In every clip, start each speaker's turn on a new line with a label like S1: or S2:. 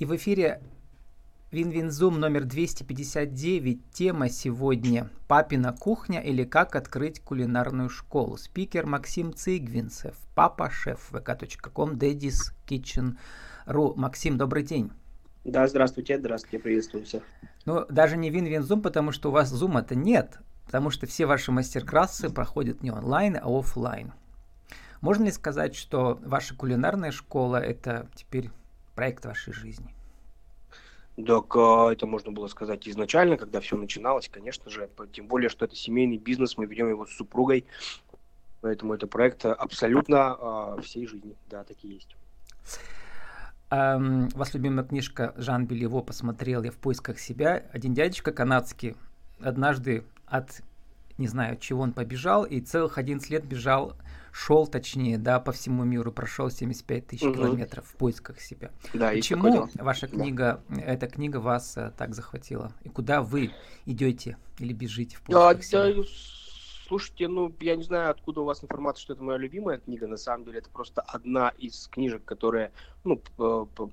S1: И в эфире Win-Win Zoom номер 259. Тема сегодня «Папина кухня» или «Как открыть кулинарную школу». Спикер Максим Цигвинцев, папа-шеф vk.com, Daddy's Kitchen Ру. Максим, добрый день.
S2: Да, здравствуйте, здравствуйте, приветствую всех.
S1: Ну, даже не Win-Win Zoom, потому что у вас зума-то нет, потому что все ваши мастер-классы проходят не онлайн, а офлайн. Можно ли сказать, что ваша кулинарная школа – это теперь проект вашей жизни?
S2: Так а, это можно было сказать изначально, когда все начиналось, конечно же. Тем более, что это семейный бизнес, мы ведем его с супругой. Поэтому это проект абсолютно э, всей жизни. Да, такие есть.
S1: Um, вас любимая книжка Жан Белево «Посмотрел я в поисках себя». Один дядечка канадский однажды от, не знаю, чего он побежал, и целых 11 лет бежал шел, точнее, да, по всему миру, прошел 75 тысяч угу. километров в поисках себя. Да, Почему ваша книга, да. эта книга вас а, так захватила? И куда вы идете или бежите в поисках а, себя? Да,
S2: слушайте, ну, я не знаю, откуда у вас информация, что это моя любимая книга. На самом деле, это просто одна из книжек, которые, ну,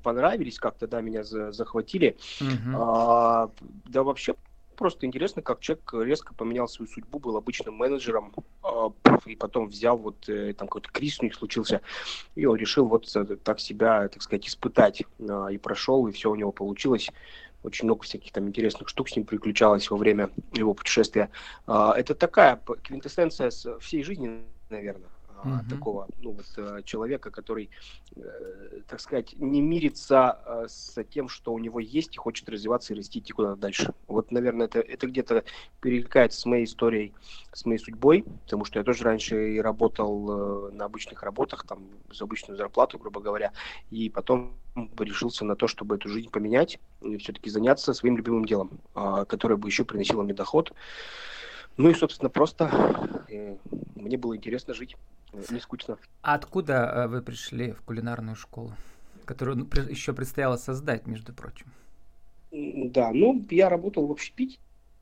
S2: понравились как-то, да, меня захватили. Угу. А, да, вообще, просто интересно, как человек резко поменял свою судьбу, был обычным менеджером, а, и потом взял вот э, там какой-то криз у них случился, и он решил вот так себя, так сказать, испытать, а, и прошел, и все у него получилось. Очень много всяких там интересных штук с ним приключалось во время его путешествия. А, это такая квинтэссенция всей жизни, наверное uh-huh. такого ну, вот, э, человека, который, э, так сказать, не мирится э, с тем, что у него есть, и хочет развиваться и расти, идти куда-то дальше. Вот, наверное, это, это где-то перекликается с моей историей, с моей судьбой, потому что я тоже раньше и работал на обычных работах, там, за обычную зарплату, грубо говоря, и потом решился на то, чтобы эту жизнь поменять и все-таки заняться своим любимым делом, а, которое бы еще приносило мне доход. Ну и, собственно, просто мне было интересно жить не скучно.
S1: А откуда э, вы пришли в кулинарную школу, которую ну, еще предстояло создать, между прочим?
S2: Да, ну, я работал в общепите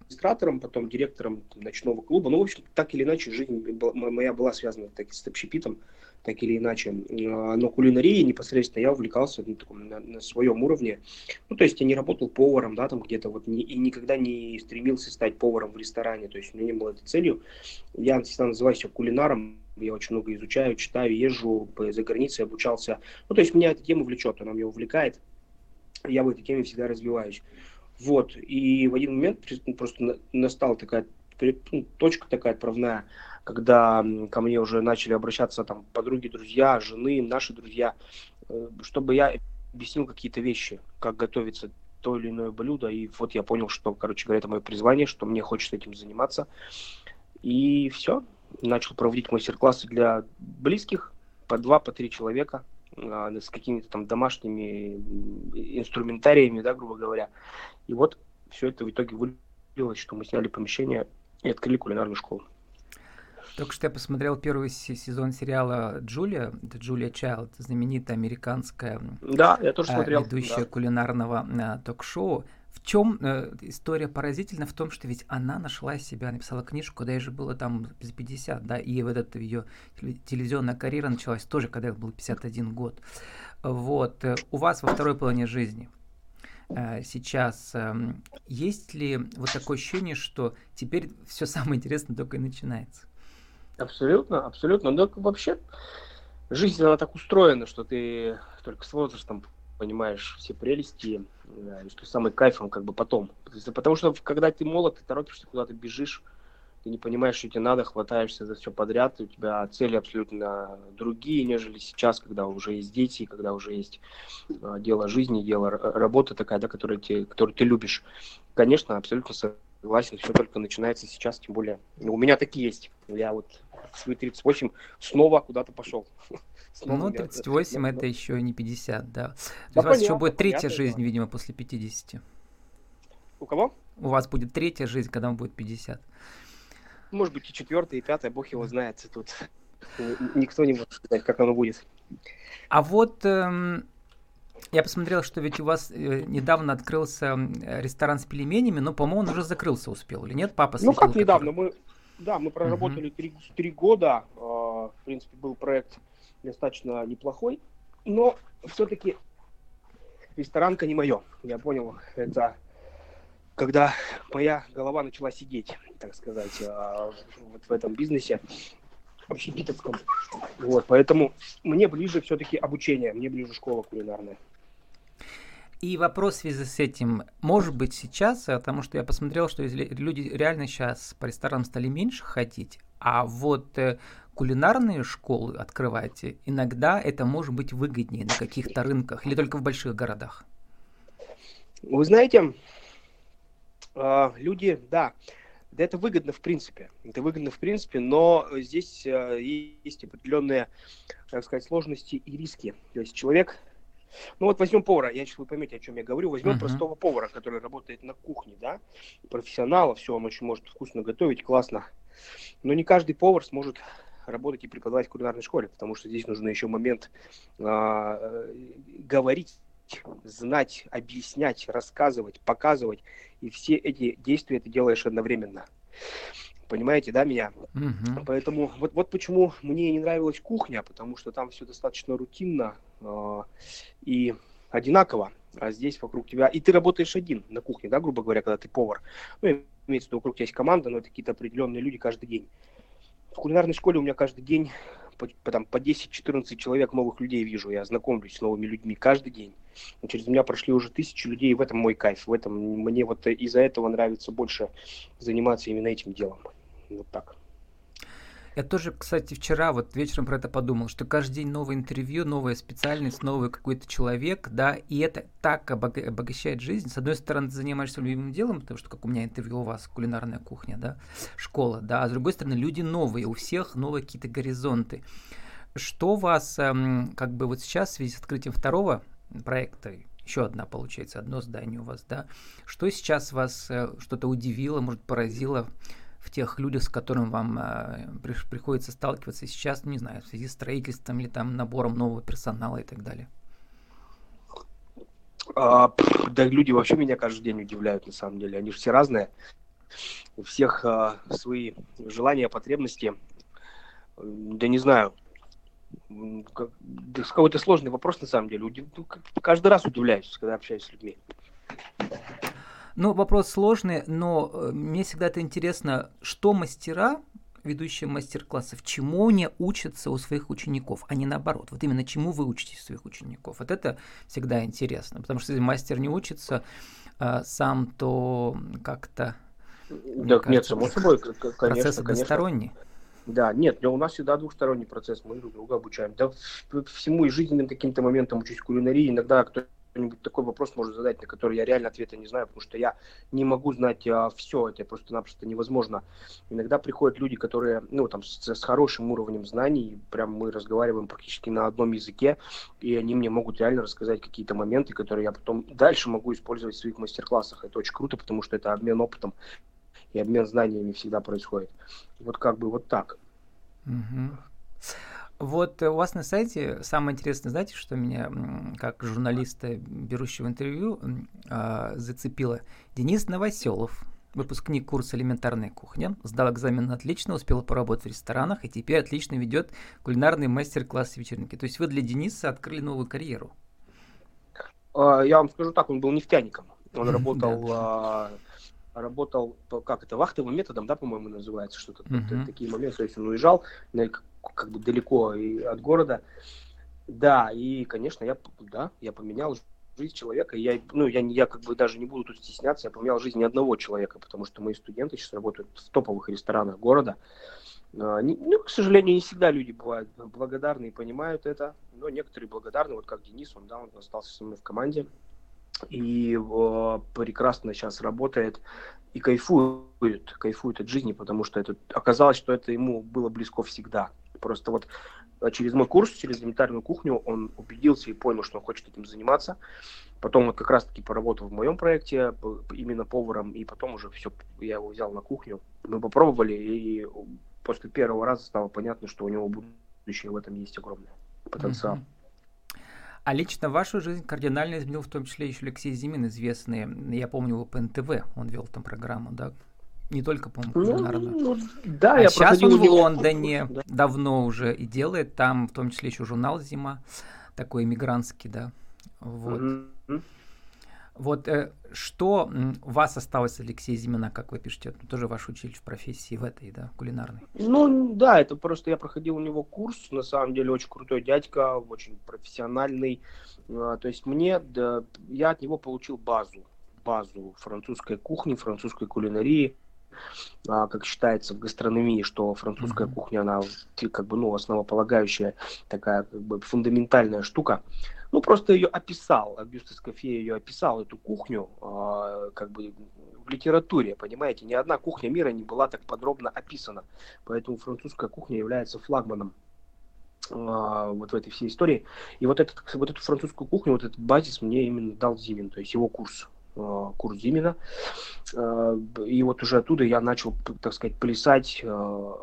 S2: администратором, потом директором ночного клуба. Ну, в общем, так или иначе, жизнь моя была связана так, с общепитом, так или иначе. А, но кулинарией непосредственно я увлекался на, таком, на, на своем уровне. Ну, то есть я не работал поваром, да, там где-то вот, не, и никогда не стремился стать поваром в ресторане. То есть у меня не было этой целью. Я всегда называю себя кулинаром, я очень много изучаю, читаю, езжу за границей, обучался. Ну, то есть меня эта тема влечет, она меня увлекает. Я в этой теме всегда развиваюсь. Вот, и в один момент просто настала такая ну, точка такая отправная, когда ко мне уже начали обращаться там подруги, друзья, жены, наши друзья, э, чтобы я объяснил какие-то вещи, как готовится то или иное блюдо. И вот я понял, что, короче говоря, это мое призвание, что мне хочется этим заниматься. И все, начал проводить мастер-классы для близких, по два, по три человека, а, с какими-то там домашними инструментариями, да, грубо говоря. И вот все это в итоге вылилось, что мы сняли помещение и открыли кулинарную школу.
S1: Только что я посмотрел первый сезон сериала «Джулия», это Джулия Чайлд, знаменитая американская
S2: да, я тоже смотрел,
S1: ведущая
S2: да.
S1: кулинарного а, ток-шоу. В чем э, история поразительна? В том, что ведь она нашла себя, написала книжку, когда ей же было там за 50, да, и вот эта ее телевизионная карьера началась тоже, когда ей был 51 год. Вот. Э, у вас во второй половине жизни э, сейчас э, есть ли вот такое ощущение, что теперь все самое интересное только и начинается?
S2: Абсолютно, абсолютно. Но вообще жизнь, она так устроена, что ты только с возрастом понимаешь все прелести, да, что самый кайфом как бы потом. Потому что когда ты молод, ты торопишься куда-то, бежишь, ты не понимаешь, что тебе надо, хватаешься за все подряд, у тебя цели абсолютно другие, нежели сейчас, когда уже есть дети, когда уже есть э, дело жизни, дело работы такая, да, которую, ты, которую ты любишь. Конечно, абсолютно согласен, все только начинается сейчас, тем более у меня такие есть. Я вот в свои 38 снова куда-то пошел.
S1: Ну, 38 это еще не 50, да. То есть у вас еще будет третья жизнь, видимо, после 50.
S2: У кого?
S1: У вас будет третья жизнь, когда вам будет 50.
S2: Может быть и четвертая, и пятая, бог его знает. Тут никто не может сказать, как оно будет.
S1: А вот эм, я посмотрел, что ведь у вас э, недавно открылся ресторан с пельменями, но, по-моему, он уже закрылся успел, или нет? Папа
S2: Ну, как недавно? Мы, да, мы проработали три, три года. Э, в принципе, был проект достаточно неплохой, но все-таки ресторанка не мое. Я понял, это когда моя голова начала сидеть, так сказать, а, вот в этом бизнесе общепитовском. Вот, поэтому мне ближе все-таки обучение, мне ближе школа кулинарная.
S1: И вопрос в связи с этим, может быть сейчас, потому что я посмотрел, что люди реально сейчас по ресторанам стали меньше ходить, а вот э, кулинарные школы открываете, иногда это может быть выгоднее на каких-то рынках или только в больших городах?
S2: Вы знаете, а, люди, да, да это выгодно в принципе. Это выгодно в принципе, но здесь э, есть определенные, так сказать, сложности и риски. То есть человек ну вот возьмем повара, я сейчас вы поймете, о чем я говорю. Возьмем uh-huh. простого повара, который работает на кухне, да, профессионала, все, он очень может вкусно готовить, классно. Но не каждый повар сможет работать и преподавать в кулинарной школе, потому что здесь нужно еще момент а, э, говорить, знать, объяснять, рассказывать, показывать. И все эти действия ты делаешь одновременно. Понимаете, да, меня? Угу. Поэтому вот, вот почему мне не нравилась кухня, потому что там все достаточно рутинно э, и одинаково. А здесь вокруг тебя... И ты работаешь один на кухне, да, грубо говоря, когда ты повар. Ну, имеется в виду, вокруг тебя есть команда, но это какие-то определенные люди каждый день. В кулинарной школе у меня каждый день по, там, по 10-14 человек новых людей вижу, я знакомлюсь с новыми людьми каждый день. И через меня прошли уже тысячи людей, и в этом мой кайф. В этом мне вот из-за этого нравится больше заниматься именно этим делом. Вот так.
S1: Я тоже, кстати, вчера вот вечером про это подумал, что каждый день новое интервью, новая специальность, новый какой-то человек, да, и это так обогащает жизнь. С одной стороны, ты занимаешься любимым делом, потому что, как у меня интервью у вас, кулинарная кухня, да, школа, да, а с другой стороны, люди новые, у всех новые какие-то горизонты. Что вас, эм, как бы вот сейчас в связи с открытием второго проекта, еще одна, получается, одно здание у вас, да, что сейчас вас э, что-то удивило, может, поразило, в тех людях, с которыми вам э, приходится сталкиваться сейчас, не знаю, в связи с строительством или там набором нового персонала и так далее?
S2: А, да, люди вообще меня каждый день удивляют, на самом деле. Они же все разные. У всех а, свои желания, потребности. Да не знаю. Как, да, какой-то сложный вопрос, на самом деле. Удив... Ну, каждый раз удивляюсь, когда общаюсь с людьми.
S1: Ну, вопрос сложный, но э, мне всегда это интересно, что мастера, ведущие мастер-классов, чему они учатся у своих учеников, а не наоборот. Вот именно чему вы учитесь у своих учеников. Вот это всегда интересно, потому что если мастер не учится а, сам, то как-то...
S2: Да, кажется, нет, само собой, конечно.
S1: Процесс односторонний. Конечно.
S2: Да, нет, но у нас всегда двухсторонний процесс, мы друг друга обучаем. Да всему и жизненным каким-то моментам учусь кулинарии, иногда кто кто-нибудь такой вопрос может задать, на который я реально ответа не знаю, потому что я не могу знать а, все, это просто-напросто невозможно. Иногда приходят люди, которые, ну, там, с, с хорошим уровнем знаний, прям мы разговариваем практически на одном языке, и они мне могут реально рассказать какие-то моменты, которые я потом дальше могу использовать в своих мастер-классах. Это очень круто, потому что это обмен опытом и обмен знаниями всегда происходит. Вот как бы вот так.
S1: Угу. Вот у вас на сайте самое интересное, знаете, что меня как журналиста, берущего интервью, а, зацепило? Денис Новоселов, выпускник курса «Элементарная кухня», сдал экзамен отлично, успел поработать в ресторанах и теперь отлично ведет кулинарный мастер-класс вечеринки. То есть вы для Дениса открыли новую карьеру?
S2: А, я вам скажу так, он был нефтяником. Он работал а, работал, как это, вахтовым методом, да, по-моему, называется, что-то, uh-huh. такие моменты, то есть он уезжал как бы далеко и от города. Да, и, конечно, я, да, я поменял жизнь человека. Я, ну, я, я как бы даже не буду тут стесняться, я поменял жизнь ни одного человека, потому что мои студенты сейчас работают в топовых ресторанах города. А, ну, к сожалению, не всегда люди бывают благодарны и понимают это, но некоторые благодарны, вот как Денис, он, да, он остался со мной в команде и э, прекрасно сейчас работает и кайфует, кайфует от жизни, потому что это оказалось, что это ему было близко всегда. Просто вот э, через мой курс, через элементарную кухню, он убедился и понял, что он хочет этим заниматься. Потом вот как раз-таки поработал в моем проекте именно поваром, и потом уже все, я его взял на кухню. Мы попробовали, и после первого раза стало понятно, что у него будущее в этом есть огромное потенциал.
S1: А лично вашу жизнь кардинально изменил в том числе еще Алексей Зимин, известный, я помню его по НТВ, он вел там программу, да, не только, по-моему,
S2: ну, ну, да,
S1: а я сейчас он в Лондоне да. давно уже и делает, там в том числе еще журнал «Зима», такой иммигрантский, да. Вот. Вот э, что у вас осталось, Алексей Зимина, как вы пишете, тоже ваш учитель в профессии в этой, да, кулинарной?
S2: Ну, да, это просто я проходил у него курс, на самом деле очень крутой дядька, очень профессиональный. А, то есть мне, да, я от него получил базу, базу французской кухни, французской кулинарии. А, как считается в гастрономии, что французская mm-hmm. кухня, она как бы, ну, основополагающая такая как бы фундаментальная штука. Ну, просто ее описал, Агюст Эскофье ее описал, эту кухню, э, как бы в литературе, понимаете, ни одна кухня мира не была так подробно описана. Поэтому французская кухня является флагманом э, вот в этой всей истории. И вот, этот, вот эту французскую кухню, вот этот базис мне именно дал Зимин, то есть его курс э, курс Зимина. Э, и вот уже оттуда я начал, так сказать, плясать э,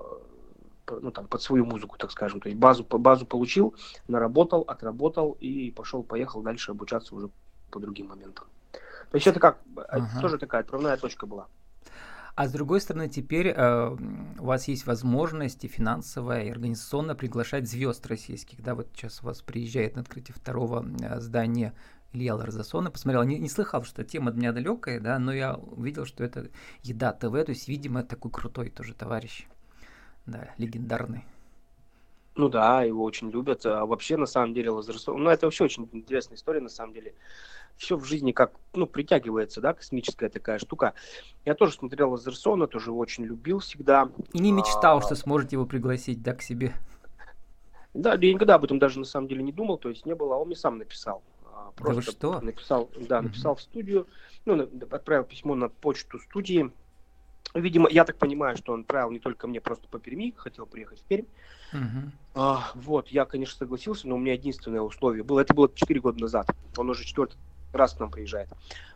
S2: ну, там, под свою музыку, так скажем. То есть базу, базу получил, наработал, отработал и пошел, поехал дальше обучаться уже по другим моментам. То есть это как, ага. тоже такая отправная точка была.
S1: А с другой стороны, теперь э, у вас есть возможность и финансовая, и организационно приглашать звезд российских. Да, вот сейчас у вас приезжает на открытие второго э, здания Илья Ларзасона. Посмотрел, не, не слыхал, что тема от меня далекая, да, но я увидел, что это еда ТВ, то есть, видимо, такой крутой тоже товарищ да, легендарный.
S2: Ну да, его очень любят. А вообще, на самом деле, Лазарсон, ну это вообще очень интересная история, на самом деле. Все в жизни как, ну, притягивается, да, космическая такая штука. Я тоже смотрел Лазерсона, тоже его очень любил всегда.
S1: И не мечтал, а... что сможете его пригласить, да, к себе.
S2: Да, я никогда об этом даже на самом деле не думал, то есть не было, а он мне сам написал.
S1: Просто да вы что?
S2: Написал, да, написал mm-hmm. в студию, ну, отправил письмо на почту студии, Видимо, я так понимаю, что он отправил не только мне, просто по Перми, хотел приехать в Пермь. Uh-huh. А, вот, я, конечно, согласился, но у меня единственное условие было, это было 4 года назад, он уже четвертый раз к нам приезжает.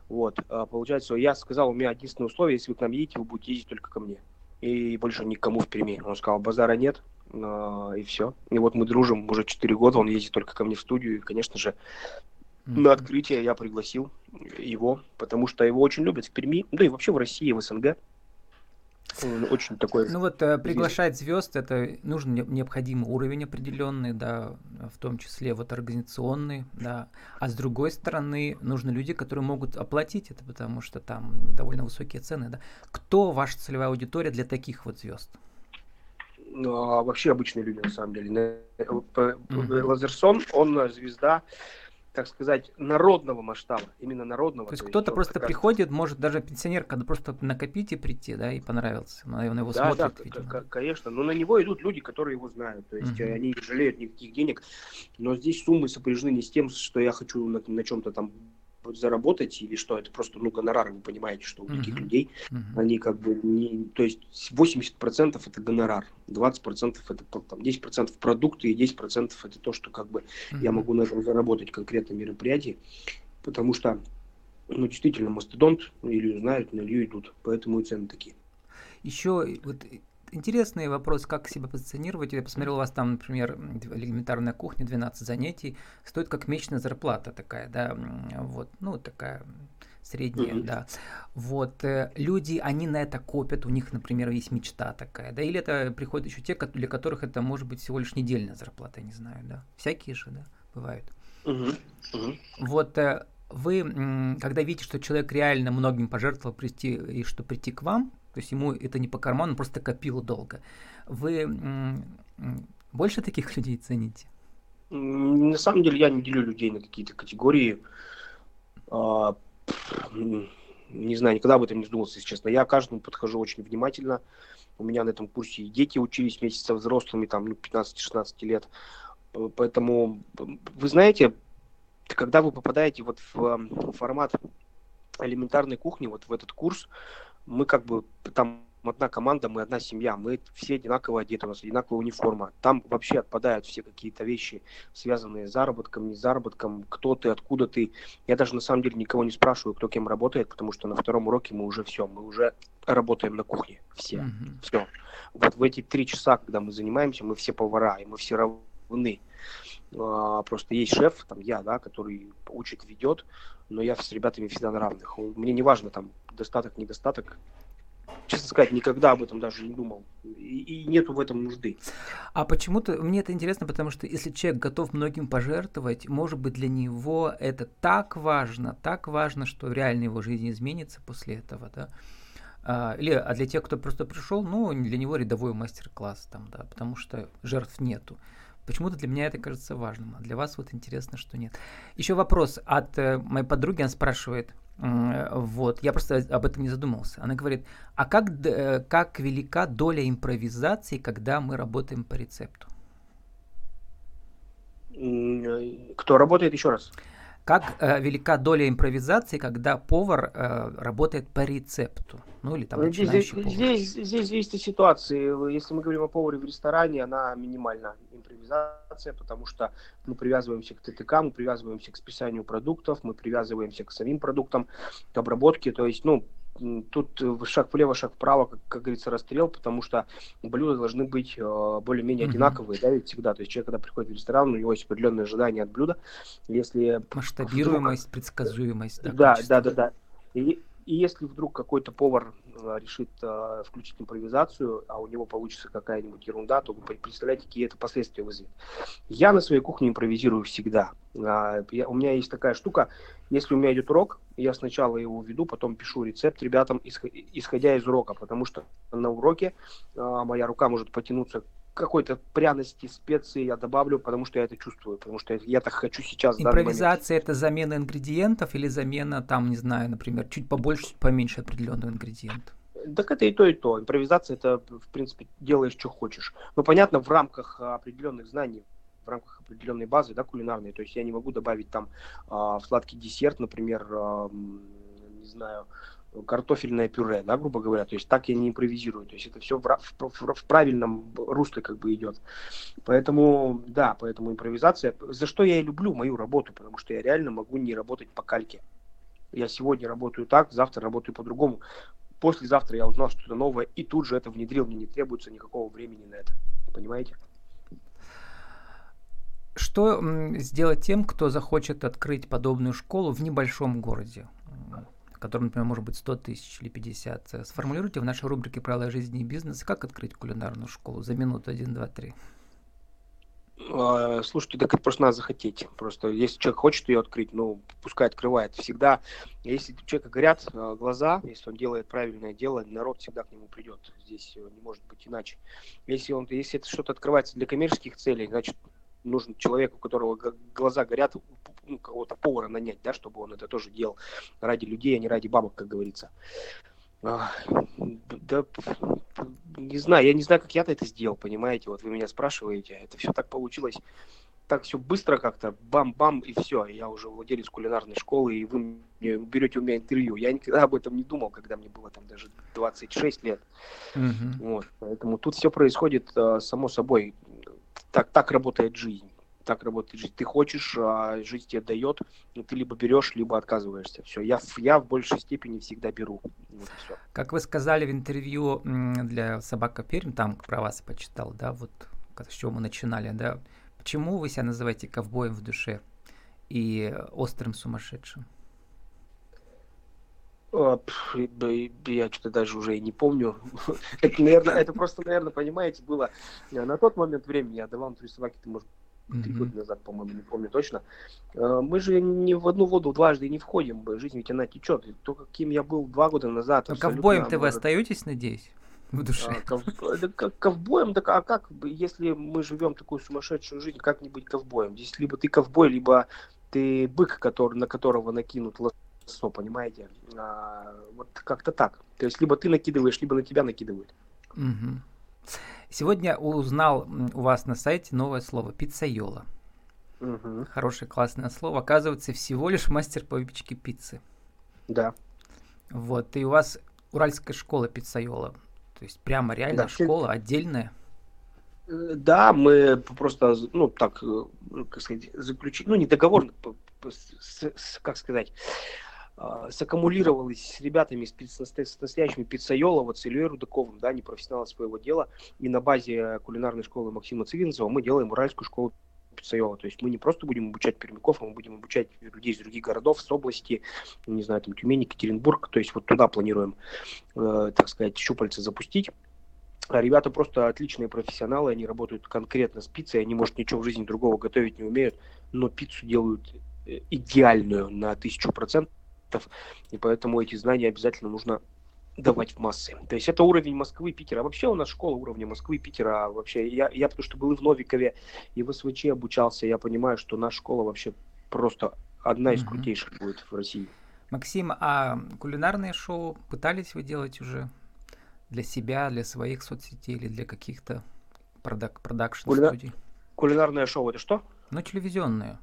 S2: Вот, а, получается, я сказал, у меня единственное условие, если вы к нам едете, вы будете ездить только ко мне. И больше никому в Перми. Он сказал, базара нет, а, и все. И вот мы дружим уже 4 года, он ездит только ко мне в студию, и, конечно же, mm-hmm. на открытие я пригласил его, потому что его очень любят в Перми, да и вообще в России, в СНГ очень такой.
S1: Ну вот э, приглашать звезд это нужен необходимый уровень определенный, да, в том числе вот организационный, да. А с другой стороны нужны люди, которые могут оплатить это, потому что там довольно высокие цены, да. Кто ваша целевая аудитория для таких вот звезд?
S2: Ну, а вообще обычные люди на самом деле. Mm-hmm. Лазерсон, он звезда так сказать, народного масштаба, именно народного.
S1: То есть кто-то просто кажется. приходит, может даже пенсионер, когда просто накопить и прийти, да, и понравился, он его да, смотрит,
S2: да, видимо. конечно, но на него идут люди, которые его знают, то есть uh-huh. они не жалеют никаких денег, но здесь суммы сопряжены не с тем, что я хочу на, на чем-то там заработать или что, это просто, ну, гонорары, вы понимаете, что у таких uh-huh. людей, uh-huh. они как бы не, то есть 80% это гонорар, 20% это там 10% продукты и 10% это то, что как бы uh-huh. я могу на этом заработать конкретно мероприятие, потому что, ну, действительно, мастодонт, или знают, на Илью идут, поэтому и цены такие.
S1: Еще вот интересный вопрос, как себя позиционировать. Я посмотрел у вас там, например, элементарная кухня, 12 занятий, стоит как месячная зарплата такая, да, вот, ну, такая средняя, mm-hmm. да. Вот, э, люди, они на это копят, у них, например, есть мечта такая, да, или это приходят еще те, для которых это может быть всего лишь недельная зарплата, я не знаю, да, всякие же, да, бывают. Mm-hmm. Mm-hmm. Вот, э, вы, когда видите, что человек реально многим пожертвовал прийти, и что прийти к вам, то есть ему это не по карману, он просто копил долго. Вы больше таких людей цените?
S2: На самом деле я не делю людей на какие-то категории. А, не знаю, никогда об этом не задумывался, если честно. Я каждому подхожу очень внимательно. У меня на этом курсе и дети учились вместе со взрослыми, там, ну, 15-16 лет. Поэтому, вы знаете, когда вы попадаете вот в формат элементарной кухни, вот в этот курс, мы как бы там одна команда, мы одна семья, мы все одинаково одеты, у нас одинаковая униформа. Там вообще отпадают все какие-то вещи, связанные с заработком, не с заработком, кто ты, откуда ты. Я даже на самом деле никого не спрашиваю, кто кем работает, потому что на втором уроке мы уже все, мы уже работаем на кухне, все, mm-hmm. все. Вот в эти три часа, когда мы занимаемся, мы все повара, и мы все равны. А, просто есть шеф, там я, да, который учит, ведет, но я с ребятами всегда на равных. Мне не важно там достаток, недостаток. честно сказать, никогда об этом даже не думал. И, и нету в этом нужды.
S1: А почему-то мне это интересно, потому что если человек готов многим пожертвовать, может быть, для него это так важно, так важно, что реально его жизнь изменится после этого, да? А, или, а для тех, кто просто пришел, ну, для него рядовой мастер-класс там, да, потому что жертв нету. Почему-то для меня это кажется важным, а для вас вот интересно, что нет. Еще вопрос от э, моей подруги, она спрашивает, э, вот, я просто об этом не задумывался. Она говорит, а как, э, как велика доля импровизации, когда мы работаем по рецепту?
S2: Кто работает еще раз?
S1: Как э, велика доля импровизации, когда повар э, работает по рецепту? Ну или там
S2: ну, здесь, повар. здесь, здесь зависит от ситуации. Если мы говорим о поваре в ресторане, она минимальна импровизация, потому что мы привязываемся к ТТК, мы привязываемся к списанию продуктов, мы привязываемся к самим продуктам, к обработке. То есть, ну, тут э, шаг влево, шаг вправо, как, как говорится, расстрел, потому что блюда должны быть э, более-менее mm-hmm. одинаковые, да, ведь всегда. То есть человек, когда приходит в ресторан, у него есть определенные ожидания от блюда. Если
S1: Масштабируемость, вдруг... предсказуемость.
S2: Да, да, да, да, да. И, и если вдруг какой-то повар э, решит э, включить импровизацию, а у него получится какая-нибудь ерунда, то вы представляете, какие это последствия вызовет. Я на своей кухне импровизирую всегда. Э, я, у меня есть такая штука, если у меня идет урок, я сначала его веду, потом пишу рецепт ребятам, исходя из урока, потому что на уроке э, моя рука может потянуться какой-то пряности, специи я добавлю, потому что я это чувствую, потому что я так хочу сейчас.
S1: Импровизация это замена ингредиентов или замена там, не знаю, например, чуть побольше, чуть поменьше определенного ингредиента?
S2: Так это и то, и то. Импровизация это, в принципе, делаешь, что хочешь. Но понятно, в рамках определенных знаний, в рамках определенной базы, да, кулинарной. То есть я не могу добавить там э, в сладкий десерт, например, э, не знаю, картофельное пюре, да, грубо говоря. То есть так я не импровизирую. То есть это все в, в, в, правильном русле как бы идет. Поэтому, да, поэтому импровизация. За что я и люблю мою работу, потому что я реально могу не работать по кальке. Я сегодня работаю так, завтра работаю по-другому. Послезавтра я узнал что-то новое и тут же это внедрил. Мне не требуется никакого времени на это. Понимаете?
S1: Что сделать тем, кто захочет открыть подобную школу в небольшом городе? Который, например, может быть 100 тысяч или 50. Э, сформулируйте в нашей рубрике «Правила жизни и бизнеса», как открыть кулинарную школу за минуту 1, 2, 3.
S2: Слушайте, так это просто надо захотеть. Просто если человек хочет ее открыть, ну, пускай открывает. Всегда, если у человека горят э, глаза, если он делает правильное дело, народ всегда к нему придет. Здесь не может быть иначе. Если, он, если это что-то открывается для коммерческих целей, значит, нужен человек, у которого глаза горят, ну, кого-то повара нанять, да, чтобы он это тоже делал ради людей, а не ради бабок, как говорится. Да, не знаю, я не знаю, как я-то это сделал, понимаете, вот вы меня спрашиваете, это все так получилось, так все быстро как-то, бам-бам, и все, я уже владелец кулинарной школы, и вы берете у меня интервью. Я никогда об этом не думал, когда мне было там даже 26 лет. Uh-huh. Вот, поэтому тут все происходит uh, само собой. Так, так работает жизнь так работает жизнь. Ты хочешь, а жизнь тебе дает, но ты либо берешь, либо отказываешься. Все, я, я в большей степени всегда беру. Вот все.
S1: Как вы сказали в интервью для Собака Пермь, там про вас почитал, да, вот с чего мы начинали, да, почему вы себя называете ковбоем в душе и острым сумасшедшим?
S2: А, я что-то даже уже и не помню. это, наверное, это просто, наверное, понимаете, было на тот момент времени, я давал интервью собаке, ты, может, три года назад, по-моему, не помню точно. Э, мы же не в одну воду дважды не входим, жизнь ведь она течет. То, каким я был два года назад.
S1: Но ковбоем-то вы остаетесь, надеюсь? в душе. А,
S2: ков... да, как ковбоем, так а как, если мы живем такую сумасшедшую жизнь, как не быть ковбоем? Здесь либо ты ковбой, либо ты бык, который, на которого накинут лосо, понимаете? А, вот как-то так. То есть либо ты накидываешь, либо на тебя накидывают.
S1: Угу. Сегодня узнал у вас на сайте новое слово пиццайола. Угу. Хорошее, классное слово. Оказывается, всего лишь мастер по выпечке пиццы.
S2: Да.
S1: Вот, и у вас уральская школа пиццайола. То есть прямо реально да, школа отдельная.
S2: Э, да, мы просто, ну, так, э, как сказать, заключили, ну, не договор, как сказать, а, саккумулировалась с ребятами, с, с, настоящими пиццайолова, с Ильей Рудаковым, да, непрофессионалы своего дела, и на базе кулинарной школы Максима Цивинцева мы делаем уральскую школу Пиццайола. То есть мы не просто будем обучать пермяков, а мы будем обучать людей из других городов, с области, не знаю, там Тюмень, Екатеринбург. То есть вот туда планируем, э, так сказать, щупальца запустить. А ребята просто отличные профессионалы, они работают конкретно с пиццей, они, может, ничего в жизни другого готовить не умеют, но пиццу делают э, идеальную на тысячу процентов, и поэтому эти знания обязательно нужно давать в массы. То есть это уровень Москвы, Питера. А вообще у нас школа уровня Москвы, Питера. А вообще я, я потому что был и в Новикове, и в СВЧ обучался, я понимаю, что наша школа вообще просто одна из mm-hmm. крутейших будет в России.
S1: Максим, а кулинарные шоу пытались вы делать уже для себя, для своих соцсетей или для каких-то продак- продакшн Кулина... студий?
S2: Кулинарное шоу это что?
S1: Ну, телевизионное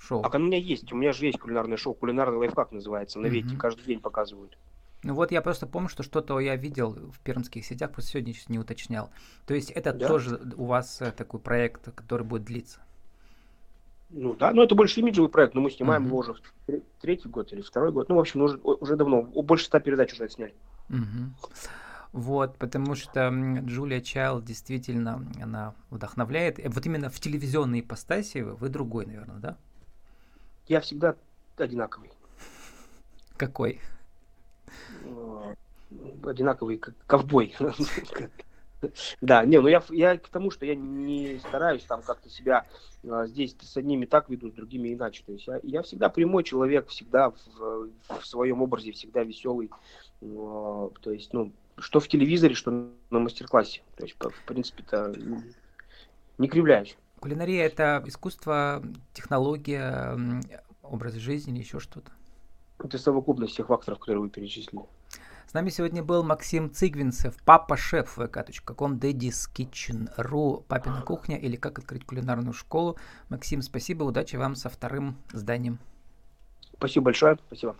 S1: шоу.
S2: А у меня есть, у меня же есть кулинарное шоу, кулинарный лайфхак называется, на Вете, mm-hmm. каждый день показывают.
S1: Ну вот я просто помню, что что-то я видел в пермских сетях, просто сегодня не уточнял. То есть это да? тоже у вас э, такой проект, который будет длиться?
S2: Ну да, но это больше имиджевый проект, но мы снимаем его уже третий год или второй год. Ну, в общем, уже, уже давно, больше ста передач уже отсняли.
S1: Uh-huh. Вот, потому что Джулия Чайлд действительно, она вдохновляет. Э, вот именно в телевизионной ипостаси вы другой, наверное, да?
S2: Я всегда одинаковый.
S1: Какой?
S2: одинаковый как ковбой. Да, не, ну я, я к тому, что я не стараюсь там как-то себя а, здесь с одними так веду, с другими иначе. То есть я, я всегда прямой человек, всегда в, в своем образе, всегда веселый. А, то есть, ну, что в телевизоре, что на мастер-классе. То есть, в принципе-то не кривляюсь.
S1: Кулинария это искусство, технология, образ жизни или еще что-то?
S2: Это совокупность всех факторов, которые вы перечислили.
S1: С нами сегодня был Максим Цигвинцев, папа-шеф vk.com, Daddy's Kitchen.ru, папина кухня или как открыть кулинарную школу. Максим, спасибо, удачи вам со вторым зданием.
S2: Спасибо большое, спасибо.